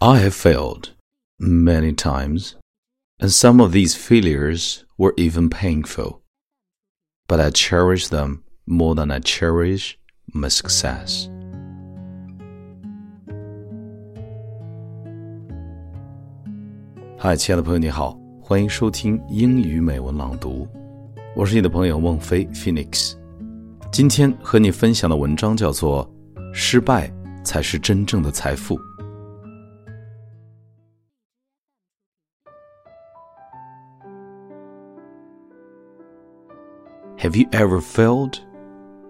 I have failed many times, and some of these failures were even painful. But I cherish them more than I cherish my success. Hi, Hi，亲爱的朋友，你好，欢迎收听英语美文朗读，我是你的朋友孟飞 Phoenix。今天和你分享的文章叫做《失败才是真正的财富》。Have you ever failed?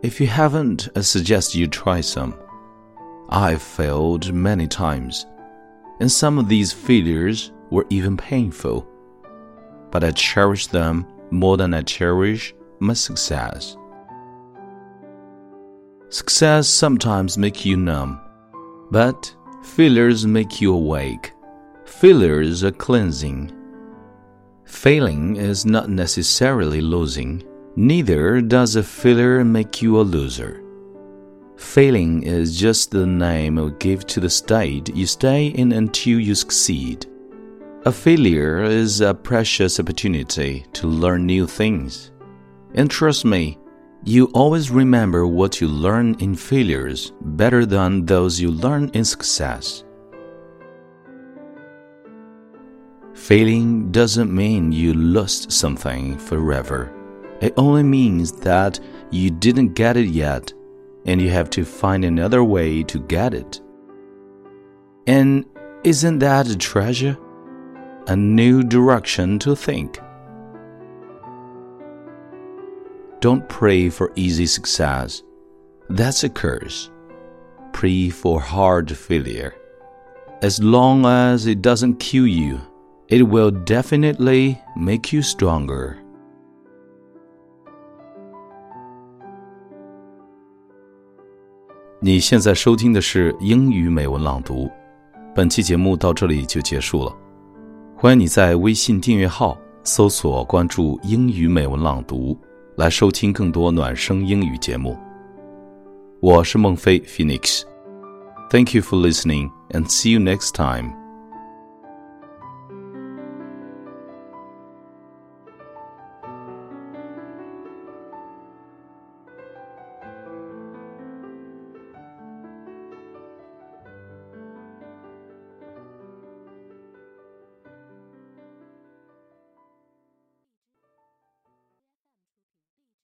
If you haven't, I suggest you try some. I've failed many times, and some of these failures were even painful. But I cherish them more than I cherish my success. Success sometimes make you numb, but failures make you awake. Failures are cleansing. Failing is not necessarily losing, neither does a failure make you a loser. Failing is just the name we give to the state you stay in until you succeed. A failure is a precious opportunity to learn new things. And trust me, you always remember what you learn in failures better than those you learn in success. Failing doesn't mean you lost something forever. It only means that you didn't get it yet and you have to find another way to get it. And isn't that a treasure? a new direction to think. Don't pray for easy success. That's a curse. Pray for hard failure. As long as it doesn't kill you, it will definitely make you stronger. 你现在收听的是英语美文朗读，本期节目到这里就结束了。欢迎你在微信订阅号搜索关注“英语美文朗读”，来收听更多暖声英语节目。我是孟非 Phoenix，Thank you for listening and see you next time.